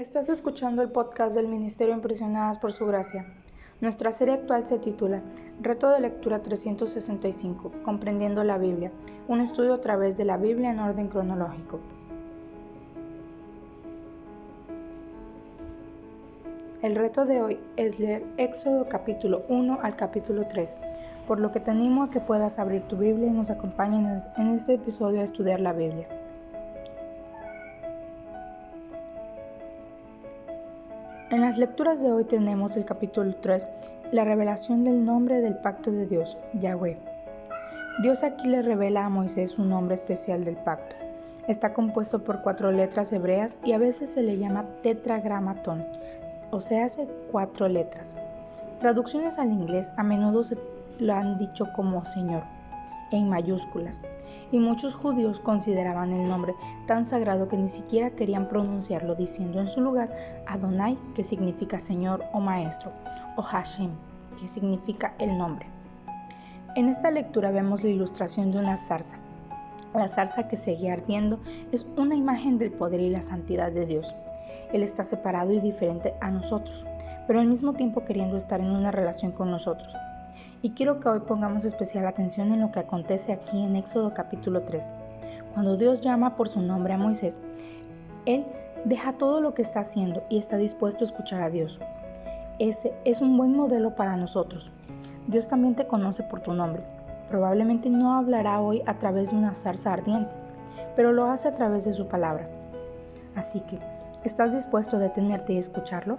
Estás escuchando el podcast del Ministerio Impresionadas por Su Gracia. Nuestra serie actual se titula Reto de Lectura 365, Comprendiendo la Biblia, un estudio a través de la Biblia en orden cronológico. El reto de hoy es leer Éxodo capítulo 1 al capítulo 3, por lo que te animo a que puedas abrir tu Biblia y nos acompañes en este episodio a estudiar la Biblia. En las lecturas de hoy tenemos el capítulo 3, la revelación del nombre del pacto de Dios, Yahweh. Dios aquí le revela a Moisés un nombre especial del pacto. Está compuesto por cuatro letras hebreas y a veces se le llama tetragramatón, o sea, hace cuatro letras. Traducciones al inglés a menudo se lo han dicho como Señor, en mayúsculas, y muchos judíos consideraban el nombre tan sagrado que ni siquiera querían pronunciarlo diciendo en su lugar Adonai, que significa Señor o Maestro, o Hashem, que significa el nombre. En esta lectura vemos la ilustración de una zarza. La zarza que sigue ardiendo es una imagen del poder y la santidad de Dios. Él está separado y diferente a nosotros, pero al mismo tiempo queriendo estar en una relación con nosotros. Y quiero que hoy pongamos especial atención en lo que acontece aquí en Éxodo capítulo 3. Cuando Dios llama por su nombre a Moisés, Él deja todo lo que está haciendo y está dispuesto a escuchar a Dios. Ese es un buen modelo para nosotros. Dios también te conoce por tu nombre. Probablemente no hablará hoy a través de una zarza ardiente, pero lo hace a través de su palabra. Así que, ¿estás dispuesto a detenerte y escucharlo?